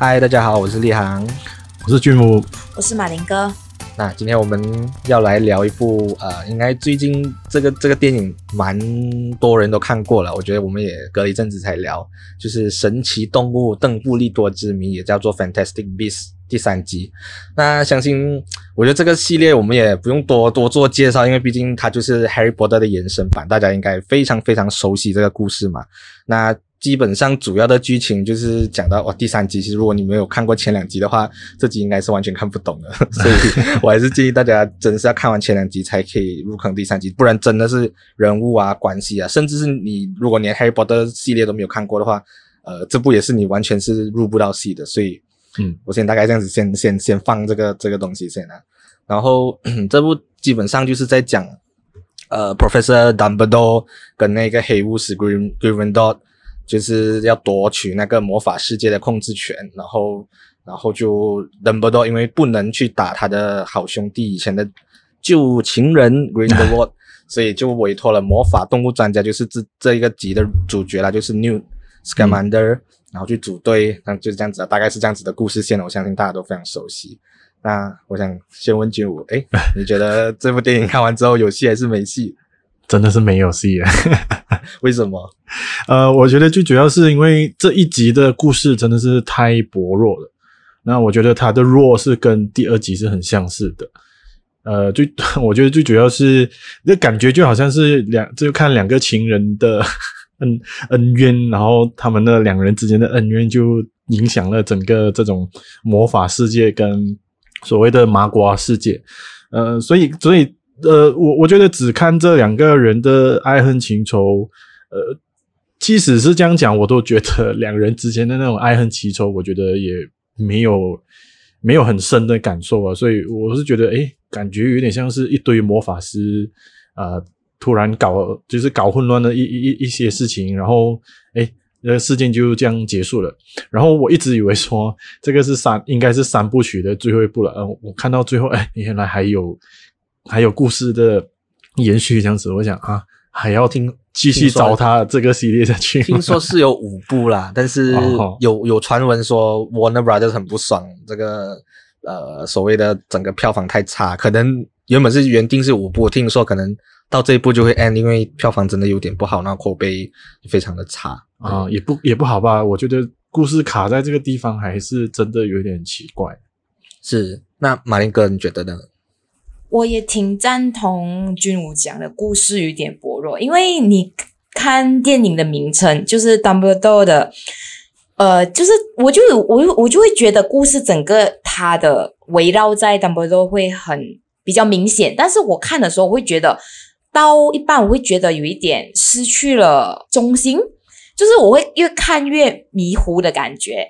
嗨，大家好，我是立航，我是俊武，我是马林哥。那今天我们要来聊一部呃，应该最近这个这个电影蛮多人都看过了，我觉得我们也隔了一阵子才聊，就是《神奇动物邓布利多之谜》，也叫做《Fantastic Beasts》第三集。那相信我觉得这个系列我们也不用多多做介绍，因为毕竟它就是《Harry Potter》的延伸版，大家应该非常非常熟悉这个故事嘛。那基本上主要的剧情就是讲到哦，第三集其实如果你没有看过前两集的话，这集应该是完全看不懂的，所以我还是建议大家真的是要看完前两集才可以入坑第三集，不然真的是人物啊、关系啊，甚至是你如果连 Harry Potter 系列都没有看过的话，呃，这部也是你完全是入不到戏的，所以嗯，我先大概这样子先先先放这个这个东西先啊，然后这部基本上就是在讲呃 Professor Dumbledore 跟那个黑巫师 Gryffindor 就是要夺取那个魔法世界的控制权，然后，然后就 Dumbledore 因为不能去打他的好兄弟以前的旧情人 Grindelwald，所以就委托了魔法动物专家，就是这这一个集的主角啦，就是 Newt Scamander，嗯、然后去组队，那就是这样子，大概是这样子的故事线，我相信大家都非常熟悉。那我想先问君武，哎，你觉得这部电影看完之后有戏还是没戏？真的是没有戏啊！为什么？呃，我觉得最主要是因为这一集的故事真的是太薄弱了。那我觉得它的弱是跟第二集是很相似的。呃，最 我觉得最主要是那感觉就好像是两，就看两个情人的 恩恩怨，然后他们的两人之间的恩怨就影响了整个这种魔法世界跟所谓的麻瓜世界。呃，所以所以。呃，我我觉得只看这两个人的爱恨情仇，呃，即使是这样讲，我都觉得两人之间的那种爱恨情仇，我觉得也没有没有很深的感受啊。所以我是觉得，诶，感觉有点像是一堆魔法师啊，呃，突然搞就是搞混乱的一一一些事情，然后诶，那事件就这样结束了。然后我一直以为说这个是三应该是三部曲的最后一部了，呃，我看到最后，诶，原来还有。还有故事的延续这样子，我想啊，还要听继续找他这个系列下去。听说是有五部啦，但是 有有传闻说 Warner Brothers 很不爽这个呃所谓的整个票房太差，可能原本是原定是五部，听说可能到这一步就会 end，因为票房真的有点不好，那口碑非常的差啊，也不也不好吧？我觉得故事卡在这个地方还是真的有点奇怪。是，那马林哥你觉得呢？我也挺赞同君武讲的，故事有点薄弱，因为你看电影的名称就是 Dumbledore 的，呃，就是我就我我就会觉得故事整个它的围绕在 Dumbledore 会很比较明显，但是我看的时候我会觉得到一半我会觉得有一点失去了中心，就是我会越看越迷糊的感觉，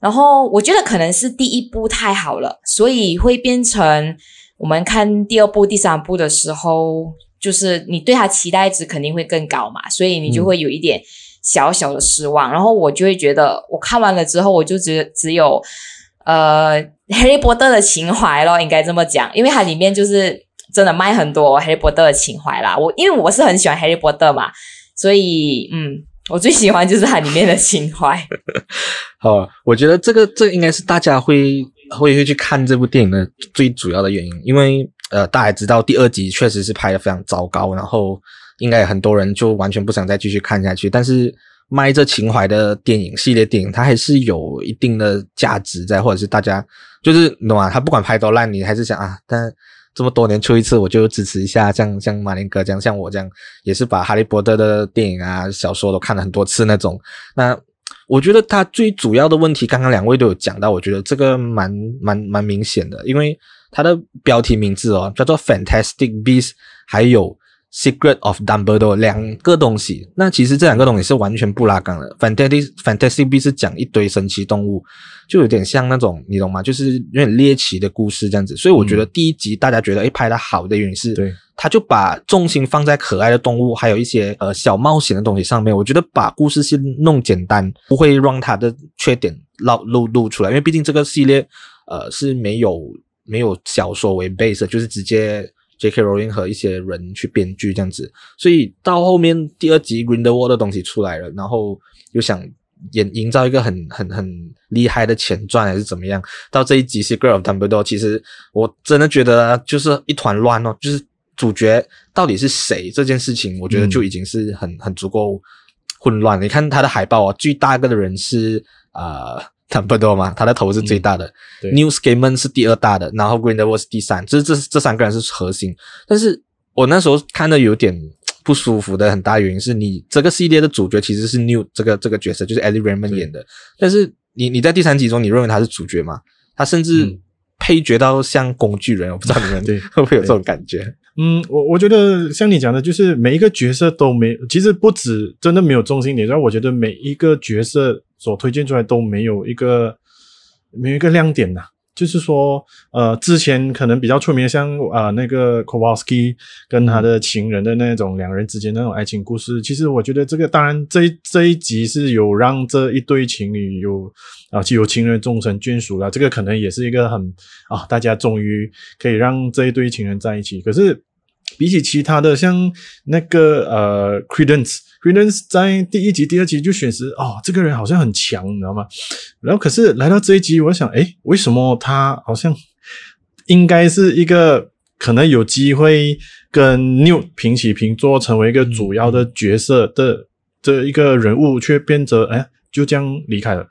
然后我觉得可能是第一部太好了，所以会变成。我们看第二部、第三部的时候，就是你对他期待值肯定会更高嘛，所以你就会有一点小小的失望。然后我就会觉得，我看完了之后，我就只只有呃《哈利波特》的情怀咯，应该这么讲，因为它里面就是真的卖很多《哈利波特》的情怀啦。我因为我是很喜欢《哈利波特》嘛，所以嗯，我最喜欢就是它里面的情怀。好，我觉得这个这个应该是大家会。会会去看这部电影的最主要的原因，因为呃，大家知道第二集确实是拍的非常糟糕，然后应该很多人就完全不想再继续看下去。但是卖这情怀的电影系列电影，它还是有一定的价值在，或者是大家就是懂吗？他不管拍多烂，你还是想啊，但这么多年出一次，我就支持一下。像像马林哥这样，像我这样，也是把哈利波特的电影啊、小说都看了很多次那种。那我觉得他最主要的问题，刚刚两位都有讲到，我觉得这个蛮蛮蛮明显的，因为它的标题名字哦叫做 Fantastic Beasts，还有 Secret of Dumbledore 两个东西，那其实这两个东西是完全不拉杆的。Fantastic Fantastic Beasts 是讲一堆神奇动物，就有点像那种你懂吗？就是有点猎奇的故事这样子，所以我觉得第一集大家觉得诶拍的好的原因是。对。他就把重心放在可爱的动物，还有一些呃小冒险的东西上面。我觉得把故事先弄简单，不会让它的缺点露露露出来。因为毕竟这个系列呃是没有没有小说为 base，就是直接 J.K. Rowling 和一些人去编剧这样子。所以到后面第二集 Grindelwald 的东西出来了，然后又想演营造一个很很很厉害的前传还是怎么样？到这一集《Secret of Dumbledore》，其实我真的觉得就是一团乱哦，就是主角到底是谁这件事情，我觉得就已经是很很足够混乱。你看他的海报啊，最大个的人是呃 Dumbledore 嘛，他的头是最大的。嗯、Newt Scamander 是第二大的，然后 Grindelwald 是第三，这这这三个人是核心。但是我那时候看的有点。不舒服的很大原因是你这个系列的主角其实是 Newt 这个这个角色，就是 Eddie Raymond 演的。但是你你在第三集中，你认为他是主角吗？他甚至配角到像工具人，嗯、我不知道你们 会不会有这种感觉？嗯，我我觉得像你讲的，就是每一个角色都没，其实不止真的没有中心点，然后我觉得每一个角色所推荐出来都没有一个没有一个亮点呐。就是说，呃，之前可能比较出名的，像啊、那个 Kowalski 跟他的情人的那种两人之间那种爱情故事，其实我觉得这个当然这这一集是有让这一对情侣有啊，既有情人终成眷属了，这个可能也是一个很啊，大家终于可以让这一对情人在一起。可是比起其他的，像那个呃 Credence。Credence 在第一集、第二集就显示哦，这个人好像很强，你知道吗？然后可是来到这一集，我想，诶，为什么他好像应该是一个可能有机会跟 New 平起平坐，成为一个主要的角色的这一个人物，却变得诶就这样离开了。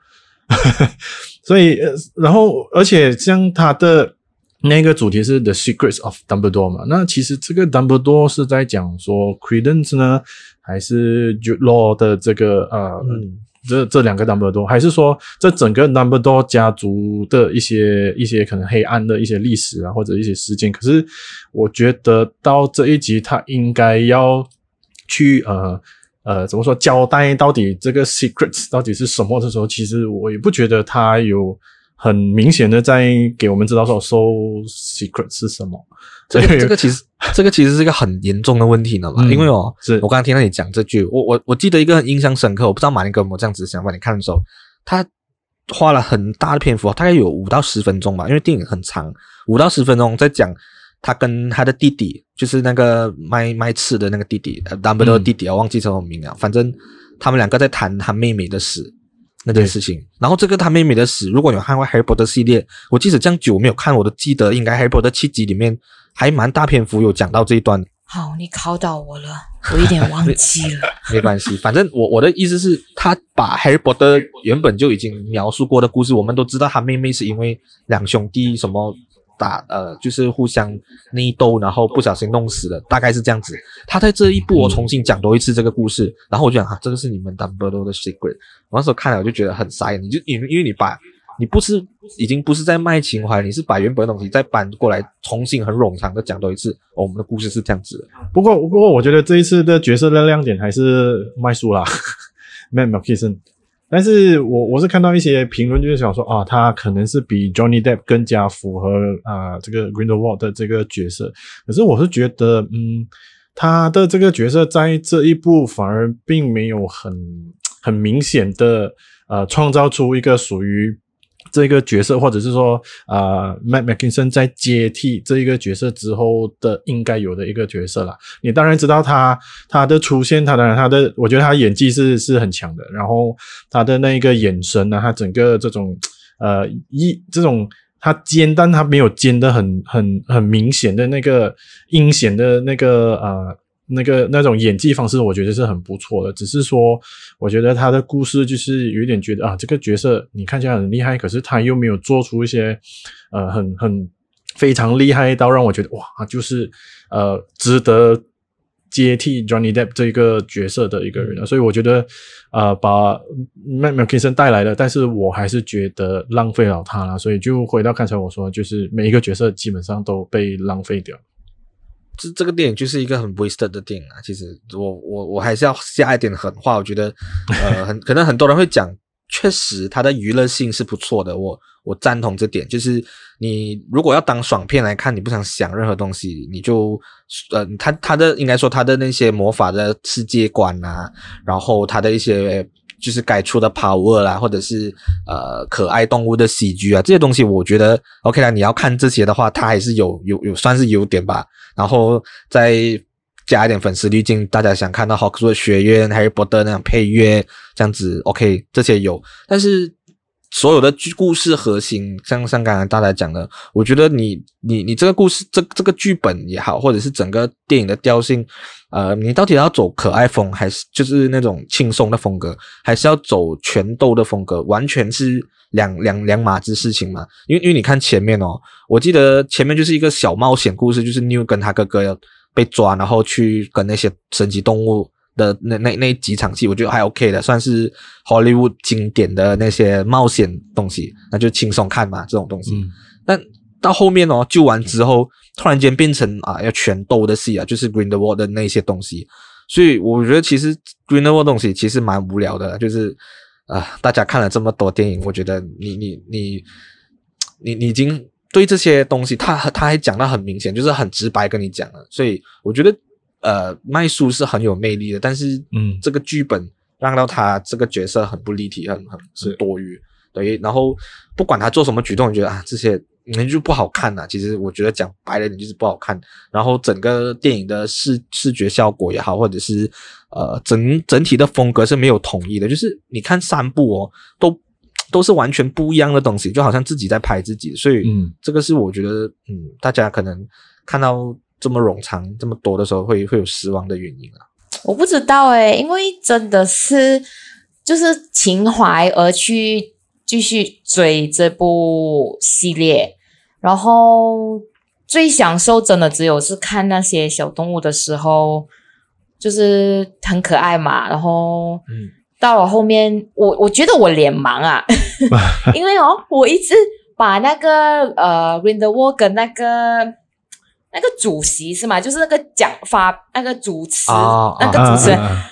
所以，然后而且像他的。那个主题是 The Secrets of Dumbledore 嘛？那其实这个 Dumbledore 是在讲说 Credence 呢，还是 Jude Law 的这个呃，嗯、这这两个 Dumbledore，还是说这整个 Dumbledore 家族的一些一些可能黑暗的一些历史啊，或者一些事件？可是我觉得到这一集，他应该要去呃呃怎么说交代到底这个 Secrets 到底是什么的时候，其实我也不觉得他有。很明显的在给我们知道说，So secret 是什么？这个这个其实这个其实是一个很严重的问题呢嘛，嗯、因为哦，是我刚刚听到你讲这句，我我我记得一个很印象深刻，我不知道马林哥有没有这样子想法。你看的时候，他花了很大的篇幅，大概有五到十分钟吧，因为电影很长，五到十分钟在讲他跟他的弟弟，就是那个卖卖刺的那个弟弟，呃弟弟，我忘记什么名了，反正他们两个在谈他妹妹的事。那件事情，然后这个他妹妹的死，如果有看过《Harry Potter》系列，我即使这样久没有看，我都记得应该《Harry Potter》七集里面还蛮大篇幅有讲到这一段。好，你考倒我了，我有点忘记了。没关系，反正我我的意思是，他把《Harry Potter》原本就已经描述过的故事，我们都知道他妹妹是因为两兄弟什么。打呃，就是互相内斗，然后不小心弄死了，大概是这样子。他在这一部我重新讲多一次这个故事，嗯、然后我就讲哈、啊，这个是你们 Dumbledore 的 secret。我那时候看了我就觉得很傻眼，你就因因为你把你不是已经不是在卖情怀，你是把原本的东西再搬过来，重新很冗长的讲多一次。哦，我们的故事是这样子的。不过不过，我觉得这一次的角色的亮点还是麦叔啦，Matt Mikkelsen 但是我我是看到一些评论，就是想说啊，他可能是比 Johnny Depp 更加符合啊这个 Grindelwald 的这个角色。可是我是觉得，嗯，他的这个角色在这一部反而并没有很很明显的呃创造出一个属于。这个角色，或者是说，呃，Matt Mikkelsen 在接替这一个角色之后的应该有的一个角色啦。你当然知道他他的出现，他当然他的，我觉得他演技是是很强的。然后他的那一个眼神呢，他整个这种呃一这种他奸，但他没有奸的很很很明显的那个阴险的那个呃。那个那种演技方式，我觉得是很不错的。只是说，我觉得他的故事就是有一点觉得啊，这个角色你看起来很厉害，可是他又没有做出一些呃很很非常厉害到让我觉得哇，就是呃值得接替 Johnny Depp 这个角色的一个人。所以我觉得呃把 Matt Mikkelsen 带来了，但是我还是觉得浪费了他了。所以就回到刚才我说，就是每一个角色基本上都被浪费掉。这这个电影就是一个很 wasted 的电影啊！其实我我我还是要下一点狠话，我觉得呃很可能很多人会讲，确实它的娱乐性是不错的，我我赞同这点。就是你如果要当爽片来看，你不想想任何东西，你就呃他他的应该说他的那些魔法的世界观啊，然后他的一些。就是改出的 power 啦，或者是呃可爱动物的喜剧啊，这些东西我觉得 OK 啦。你要看这些的话，它还是有有有算是优点吧。然后再加一点粉丝滤镜，大家想看到霍格沃兹学院、Harry Potter 那样配乐这样子，OK，这些有，但是。所有的剧故事核心，像像刚才大家讲的，我觉得你你你这个故事这这个剧本也好，或者是整个电影的调性，呃，你到底要走可爱风，还是就是那种轻松的风格，还是要走拳斗的风格，完全是两两两码子事情嘛。因为因为你看前面哦，我记得前面就是一个小冒险故事，就是 New 跟他哥哥要被抓，然后去跟那些神奇动物。的那那那几场戏，我觉得还 OK 的，算是 Hollywood 经典的那些冒险东西，那就轻松看嘛，这种东西。嗯、但到后面哦，救完之后，突然间变成啊要全斗的戏啊，就是 Grindelwald 的那些东西。所以我觉得其实 Grindelwald 东西其实蛮无聊的，就是啊、呃，大家看了这么多电影，我觉得你你你你你已经对这些东西，他他还讲的很明显，就是很直白跟你讲了。所以我觉得。呃，麦叔是很有魅力的，但是，嗯，这个剧本让到他这个角色很不立体，很很是多余，对。然后不管他做什么举动，你觉得啊，这些那就不好看呐。其实我觉得讲白了，你就是不好看。然后整个电影的视视觉效果也好，或者是呃整整体的风格是没有统一的，就是你看三部哦，都都是完全不一样的东西，就好像自己在拍自己。所以，嗯，这个是我觉得，嗯，大家可能看到。这么冗长这么多的时候会会有失望的原因啊？我不知道诶，因为真的是就是情怀而去继续追这部系列，然后最享受真的只有是看那些小动物的时候，就是很可爱嘛。然后，嗯，到了后面我我觉得我脸盲啊，因为哦，我一直把那个呃 Grindelwald 跟那个。那个主席是吗？就是那个讲发那个主持、哦、那个主持人，啊啊啊、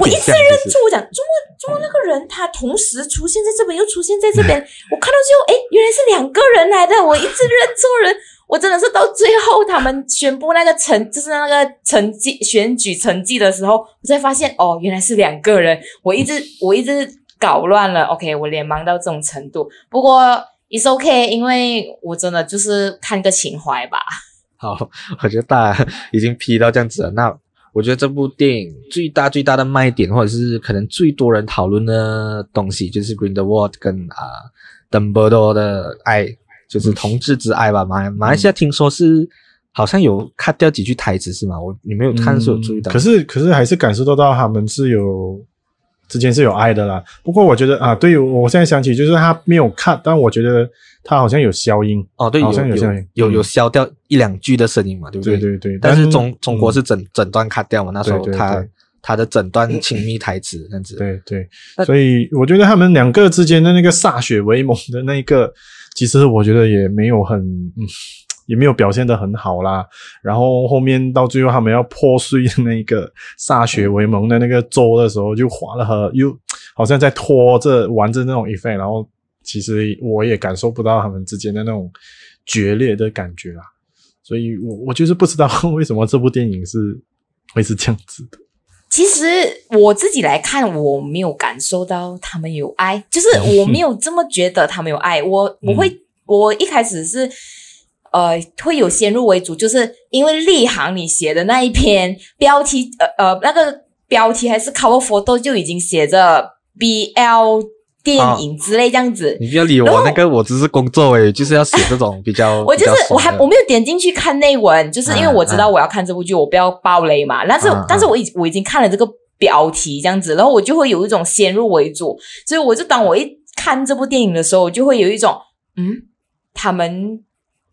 我一直认错我讲，中国中国那个人他同时出现在这边又出现在这边，我看到最后，哎，原来是两个人来的，我一直认错人，我真的是到最后他们宣布那个成就是那个成绩选举成绩的时候，我才发现哦，原来是两个人，我一直 我一直搞乱了，OK，我脸盲到这种程度，不过 it's OK，因为我真的就是看个情怀吧。好，我觉得大家 已经批到这样子了。那我觉得这部电影最大最大的卖点，或者是可能最多人讨论的东西，就是 Green the World 跟啊 Dumbledore 的爱，就是同志之爱吧。马马来西亚听说是好像有 cut 掉几句台词是吗？我你没有看是有注意到，可是可是还是感受得到他们是有。之间是有爱的啦，不过我觉得啊，对于我现在想起，就是他没有看，但我觉得他好像有消音哦，对，好像有消音，有有，有消掉一两句的声音嘛，对不对？对对对。但是中中国是整整段 cut 掉嘛，那时候他他的整段亲密台词这样子。对对。所以我觉得他们两个之间的那个歃血为盟的那个，其实我觉得也没有很嗯。也没有表现得很好啦，然后后面到最后他们要破碎那个歃血为盟的那个州的时候，就花了很又好像在拖着玩着那种 effect，然后其实我也感受不到他们之间的那种决裂的感觉啦，所以我我就是不知道为什么这部电影是会是这样子的。其实我自己来看，我没有感受到他们有爱，就是我没有这么觉得他们有爱。我我会我一开始是。呃，会有先入为主，就是因为立行你写的那一篇标题，呃呃，那个标题还是 cover photo 就已经写着 BL 电影之类这样子。哦、你不要理我，那个我只是工作诶，就是要写这种比较。我就是我还我没有点进去看内文，就是因为我知道我要看这部剧，啊、我不要爆雷嘛。但是、啊、但是我已我已经看了这个标题这样子，然后我就会有一种先入为主，所以我就当我一看这部电影的时候，我就会有一种嗯，他们。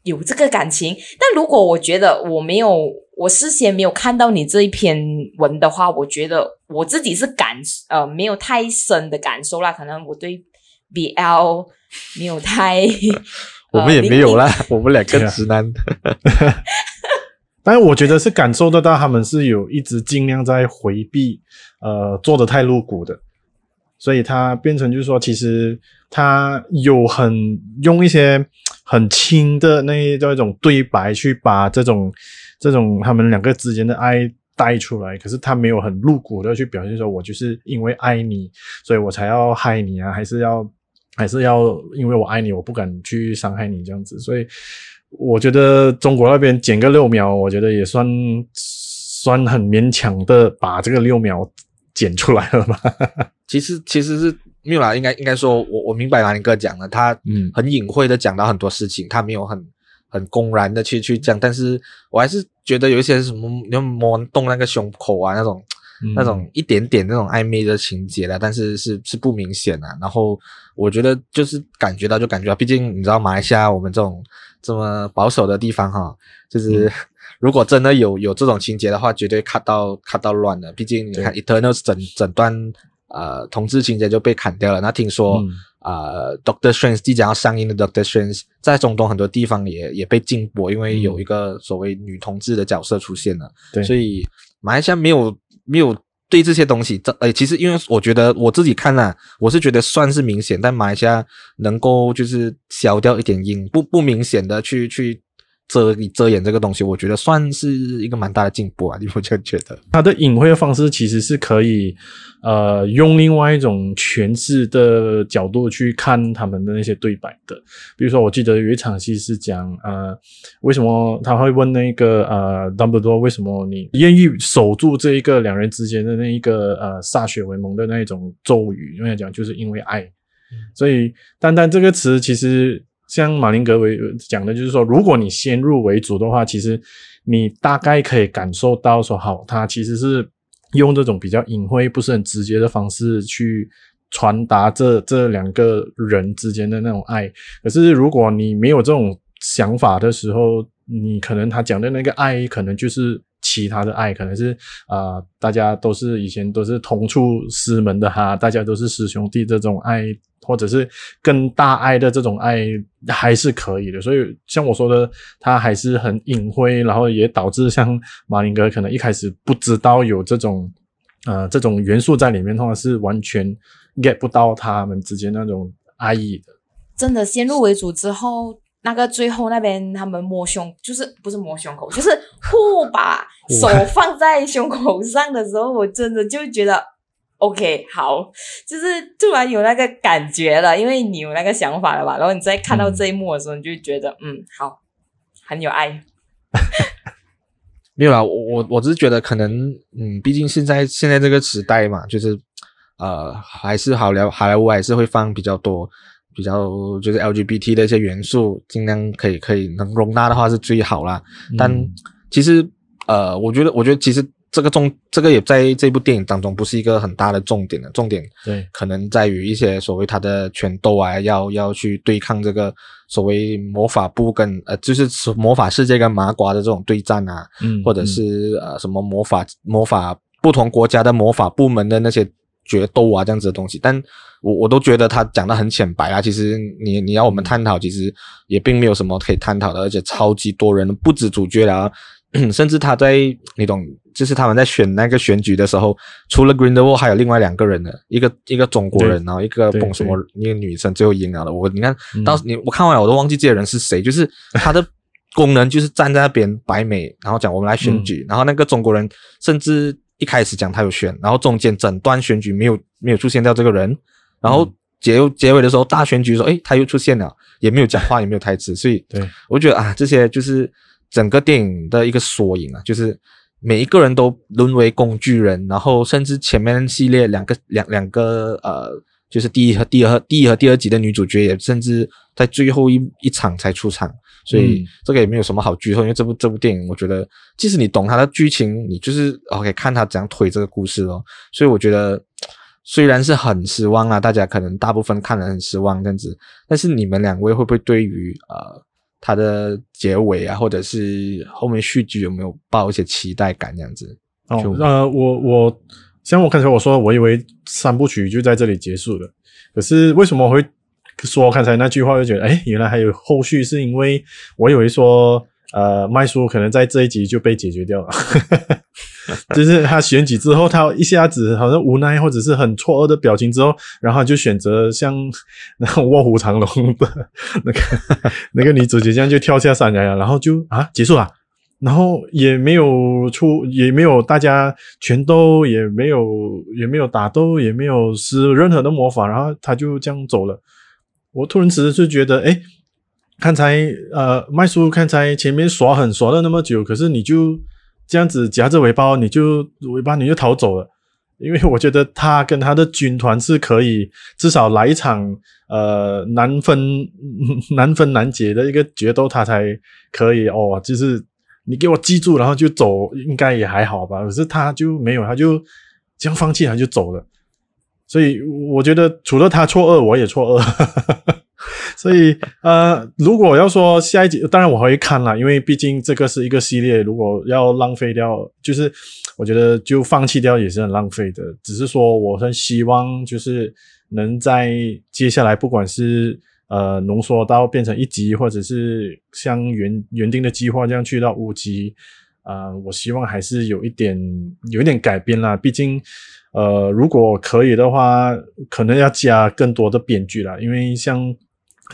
有这个感情，但如果我觉得我没有，我事先没有看到你这一篇文的话，我觉得我自己是感呃没有太深的感受啦。可能我对 BL 没有太，我们也没有啦，我们两个直男。但是我觉得是感受得到他们是有一直尽量在回避，呃，做的太露骨的，所以他变成就是说，其实他有很用一些。很轻的那一种对白，去把这种这种他们两个之间的爱带出来，可是他没有很露骨的去表现说，我就是因为爱你，所以我才要害你啊，还是要还是要因为我爱你，我不敢去伤害你这样子。所以我觉得中国那边剪个六秒，我觉得也算算很勉强的把这个六秒剪出来了吗？其实其实是没有啦，应该应该说我我明白马林哥讲的，他嗯很隐晦的讲到很多事情，他没有很很公然的去去讲，但是我还是觉得有一些什么要摸动那个胸口啊那种。那种一点点那种暧昧的情节的，但是是是不明显的。然后我觉得就是感觉到就感觉到，毕竟你知道马来西亚我们这种这么保守的地方哈，就是 如果真的有有这种情节的话，绝对卡到卡到乱了。毕竟你看 Eternals 整整段呃同志情节就被砍掉了。那听说啊、嗯呃、Doctor Strange 即将要上映的 Doctor Strange 在中东很多地方也也被禁播，因为有一个所谓女同志的角色出现了。对，所以马来西亚没有。没有对这些东西，这诶，其实因为我觉得我自己看啊，我是觉得算是明显，但马来西亚能够就是消掉一点阴，不不明显的去去。遮遮掩这个东西，我觉得算是一个蛮大的进步啊！你不就觉得它的隐晦的方式其实是可以，呃，用另外一种诠释的角度去看他们的那些对白的。比如说，我记得有一场戏是讲，呃，为什么他会问那个呃邓布利多，为什么你愿意守住这一个两人之间的那一个呃歃血为盟的那一种咒语？因为讲就是因为爱，嗯、所以单单这个词其实。像马林格为讲的，就是说，如果你先入为主的话，其实你大概可以感受到说，好，他其实是用这种比较隐晦、不是很直接的方式去传达这这两个人之间的那种爱。可是，如果你没有这种想法的时候，你可能他讲的那个爱，可能就是其他的爱，可能是啊、大家都是以前都是同出师门的哈，大家都是师兄弟这种爱。或者是更大爱的这种爱还是可以的，所以像我说的，他还是很隐晦，然后也导致像马林哥可能一开始不知道有这种呃这种元素在里面的话，是完全 get 不到他们之间那种爱意的。真的先入为主之后，那个最后那边他们摸胸，就是不是摸胸口，就是互把手放在胸口上的时候，我真的就觉得。OK，好，就是突然有那个感觉了，因为你有那个想法了吧？然后你再看到这一幕的时候，你就觉得，嗯，嗯，好，很有爱。没有啦，我我我只是觉得可能，嗯，毕竟现在现在这个时代嘛，就是呃，还是好莱好莱坞还是会放比较多比较就是 LGBT 的一些元素，尽量可以可以能容纳的话是最好啦。嗯、但其实呃，我觉得我觉得其实。这个重，这个也在这部电影当中不是一个很大的重点的，重点对，可能在于一些所谓他的拳斗啊，要要去对抗这个所谓魔法部跟呃，就是魔法世界跟麻瓜的这种对战啊，嗯，或者是呃什么魔法魔法不同国家的魔法部门的那些决斗啊这样子的东西，但我我都觉得他讲的很浅白啊，其实你你要我们探讨，其实也并没有什么可以探讨的，而且超级多人不止主角啊。甚至他在你懂，就是他们在选那个选举的时候，除了 Grindelwald 还有另外两个人的，一个一个中国人，然后一个蹦什么一个女生最后赢了的。我你看，当时你我看完我都忘记这些人是谁，就是他的 功能就是站在那边摆美，然后讲我们来选举，嗯、然后那个中国人甚至一开始讲他有选，然后中间整段选举没有没有出现掉这个人，然后结结尾的时候大选举说，哎他又出现了，也没有讲话，也没有台词，所以对我觉得啊，这些就是。整个电影的一个缩影啊，就是每一个人都沦为工具人，然后甚至前面系列两个两两个呃，就是第一和第二和第一和第二集的女主角也甚至在最后一一场才出场，所以这个也没有什么好剧透，因为这部这部电影我觉得，即使你懂它的剧情，你就是 OK 看他怎样推这个故事咯。所以我觉得虽然是很失望啊，大家可能大部分看了很失望这样子，但是你们两位会不会对于呃？它的结尾啊，或者是后面续集有没有抱一些期待感这样子？哦，呃，我我像我刚才我说，我以为三部曲就在这里结束了。可是为什么会说刚才那句话，就觉得哎，原来还有后续？是因为我以为说，呃，麦叔可能在这一集就被解决掉了。就是他选举之后，他一下子好像无奈或者是很错愕的表情之后，然后就选择像那卧虎藏龙的那个 那个女主角这样就跳下山崖了，然后就啊结束了，然后也没有出，也没有大家全都也没有也没有打斗，也没有施任何的魔法，然后他就这样走了。我突然之间就觉得，诶，刚才呃麦叔刚才前面耍狠耍了那么久，可是你就。这样子夹着尾巴，你就尾巴你就逃走了。因为我觉得他跟他的军团是可以至少来一场呃难分 难分难解的一个决斗，他才可以哦。就是你给我记住，然后就走，应该也还好吧。可是他就没有，他就这样放弃，他就走了。所以我觉得除了他错愕，我也错愕。所以呃，如果要说下一集，当然我会看啦，因为毕竟这个是一个系列，如果要浪费掉，就是。我觉得就放弃掉也是很浪费的，只是说我很希望就是能在接下来，不管是呃浓缩到变成一集，或者是像原原定的计划这样去到五集，啊、我希望还是有一点有一点改变啦。毕竟呃如果可以的话，可能要加更多的编剧啦，因为像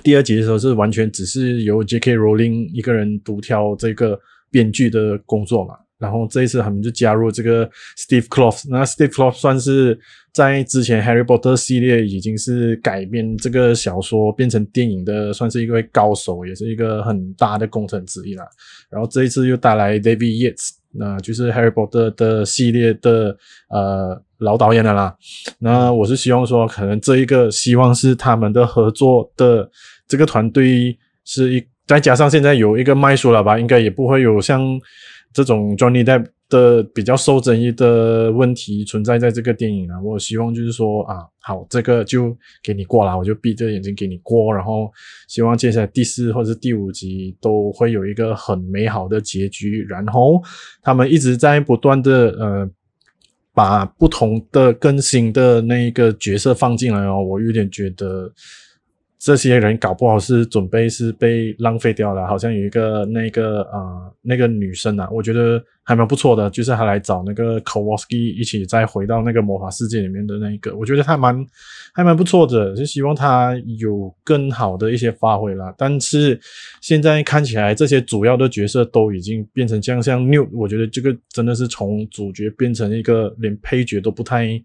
第二集的时候是完全只是由 J.K. Rowling 一个人独挑这个编剧的工作嘛。然后这一次他们就加入这个 Steve Kloves，那 Steve Kloves 算是在之前 Harry Potter 系列已经是改编这个小说变成电影的，算是一位高手，也是一个很大的工程之一啦。然后这一次又带来 David Yates，那就是 Harry Potter 的系列的呃老导演了啦。那我是希望说，可能这一个希望是他们的合作的这个团队是一，再加上现在有一个麦叔了吧，应该也不会有像。这种 Johnny Depp 的比较受争议的问题存在在这个电影啊，我希望就是说啊，好，这个就给你过了，我就闭着眼睛给你过，然后希望接下来第四或者是第五集都会有一个很美好的结局，然后他们一直在不断的呃把不同的更新的那一个角色放进来哦，我有点觉得。这些人搞不好是准备是被浪费掉了，好像有一个那个呃那个女生啊，我觉得还蛮不错的，就是她来找那个 Kowalski 一起再回到那个魔法世界里面的那一个，我觉得她蛮还蛮不错的，就希望他有更好的一些发挥啦。但是现在看起来这些主要的角色都已经变成这样，像 Newt，我觉得这个真的是从主角变成一个连配角都不太。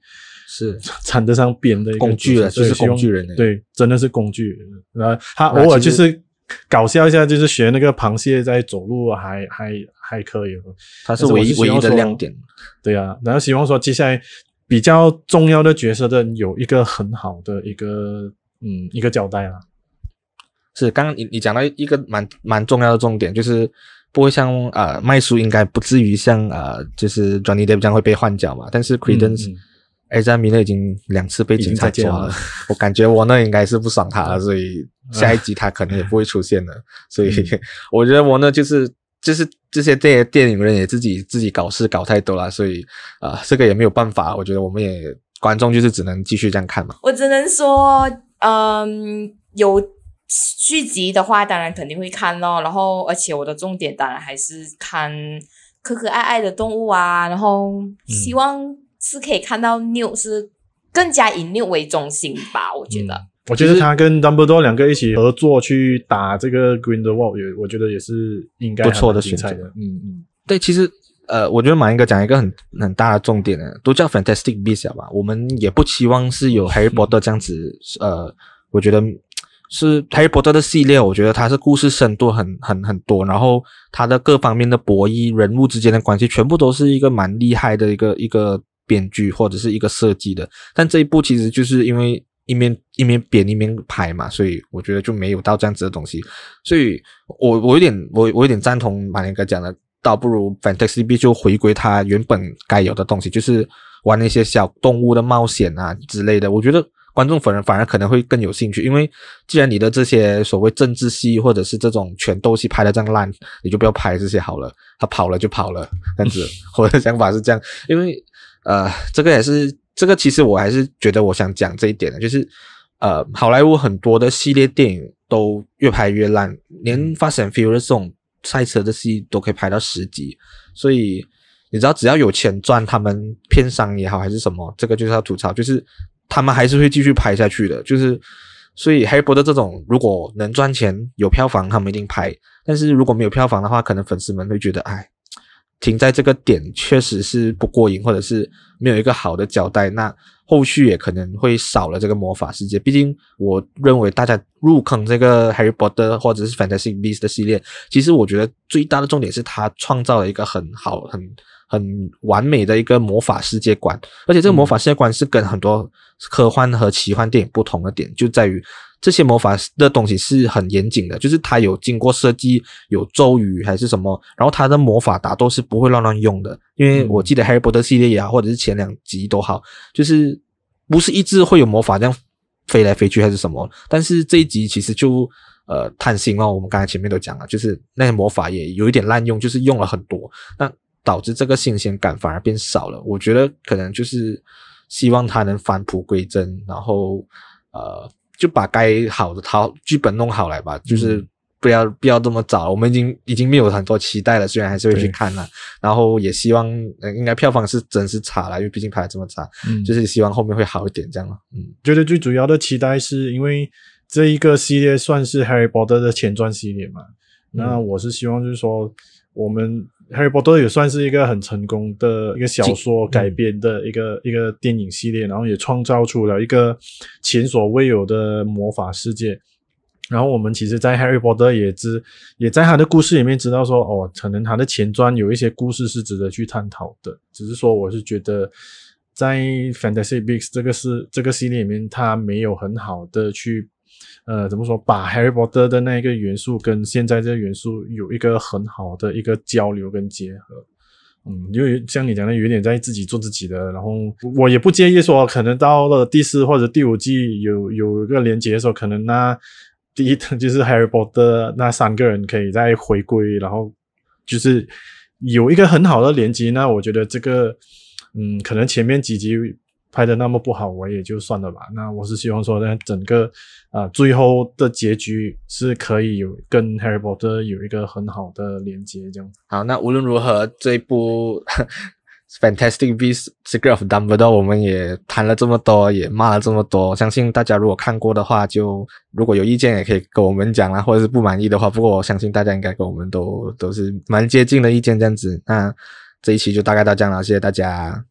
是 缠得上边的一个工具了，就是工具人。对，真的是工具人。然后他偶尔就是搞笑一下，就是学那个螃蟹在走路还，还还还可以。他是唯一唯一的亮点。对啊，然后希望说接下来比较重要的角色的有一个很好的一个嗯一个交代啊。是刚刚你你讲到一个蛮蛮重要的重点，就是不会像呃麦叔应该不至于像呃就是 Johnny Depp 这样会被换角嘛，但是 Credence、嗯。嗯埃扎米勒已经两次被警察抓了，我感觉我那应该是不爽他了，所以下一集他可能也不会出现了。嗯、所 以我觉得我那就是就是这些电电影人也自己自己搞事搞太多了，所以啊、呃，这个也没有办法。我觉得我们也观众就是只能继续这样看嘛。我只能说，嗯，有续集的话，当然肯定会看咯。然后，而且我的重点当然还是看可可爱爱的动物啊。然后希望、嗯。是可以看到 Newt 是更加以 Newt 为中心吧？我觉得、嗯，我觉得他跟 Dumbledore 两个一起合作去打这个 Grindelwald，也我觉得也是应该不错的选择。嗯嗯，对，其实呃，我觉得马英哥讲一个很很大的重点呢，都叫 Fantastic Beasts 吧，我们也不期望是有 Harry Potter 这样子。嗯、呃，我觉得是 Harry Potter 的系列，我觉得它是故事深度很很很多，然后它的各方面的博弈、人物之间的关系，全部都是一个蛮厉害的一个一个。编剧或者是一个设计的，但这一部其实就是因为一面一面编一面拍嘛，所以我觉得就没有到这样子的东西。所以我我有点我我有点赞同马连哥讲的，倒不如 fantastic B 就回归它原本该有的东西，就是玩那些小动物的冒险啊之类的。我觉得观众反而反而可能会更有兴趣，因为既然你的这些所谓政治戏或者是这种权斗戏拍的这样烂，你就不要拍这些好了，他跑了就跑了这样子。我的想法是这样，因为。呃，这个也是，这个其实我还是觉得我想讲这一点的，就是，呃，好莱坞很多的系列电影都越拍越烂，连 Fast and Furious 这种赛车的戏都可以拍到十集，所以你知道，只要有钱赚，他们片商也好还是什么，这个就是要吐槽，就是他们还是会继续拍下去的，就是，所以 Harry Potter 这种如果能赚钱有票房，他们一定拍，但是如果没有票房的话，可能粉丝们会觉得，哎。停在这个点确实是不过瘾，或者是没有一个好的交代，那后续也可能会少了这个魔法世界。毕竟我认为大家入坑这个 Harry Potter 或者是 Fantastic Beasts 的系列，其实我觉得最大的重点是他创造了一个很好、很很完美的一个魔法世界观，而且这个魔法世界观是跟很多科幻和奇幻电影不同的点，就在于。这些魔法的东西是很严谨的，就是它有经过设计，有咒语还是什么，然后它的魔法打斗是不会乱乱用的。因为我记得《Harry Potter》系列也好，或者是前两集都好，就是不是一直会有魔法这样飞来飞去还是什么。但是这一集其实就呃贪心哦，我们刚才前面都讲了，就是那些魔法也有一点滥用，就是用了很多，那导致这个新鲜感反而变少了。我觉得可能就是希望它能返璞归真，然后呃。就把该好的套剧本弄好来吧，就是不要不要这么早。我们已经已经没有很多期待了，虽然还是会去看了。然后也希望，呃，应该票房是真是差了，因为毕竟拍的这么差。嗯，就是希望后面会好一点，这样了。嗯，觉得最主要的期待是因为这一个系列算是 Harry Potter 的前传系列嘛。嗯，那我是希望就是说我们。《哈利波特》也算是一个很成功的一个小说改编的一个、嗯、一个电影系列，然后也创造出了一个前所未有的魔法世界。然后我们其实，在《Harry Potter》也知也在他的故事里面知道说，哦，可能他的前传有一些故事是值得去探讨的。只是说，我是觉得在《Fantastic Beasts》这个是这个系列里面，他没有很好的去。呃，怎么说？把 Harry Potter 的那一个元素跟现在这个元素有一个很好的一个交流跟结合，嗯，因为像你讲的，有点在自己做自己的。然后我也不介意说，可能到了第四或者第五季有有一个连接的时候，可能那第一 就是 Harry Potter 那三个人可以再回归，然后就是有一个很好的连接。那我觉得这个，嗯，可能前面几集。拍的那么不好，我也就算了吧。那我是希望说，呢，整个啊、最后的结局是可以有跟 Harry Potter 有一个很好的连接，这样。好，那无论如何，这一部 Fantastic Beasts: Secret of Dumbledore 我们也谈了这么多，也骂了这么多。相信大家如果看过的话，就如果有意见也可以跟我们讲啦，或者是不满意的话。不过我相信大家应该跟我们都都是蛮接近的意见这样子。那这一期就大概到这样了，谢谢大家。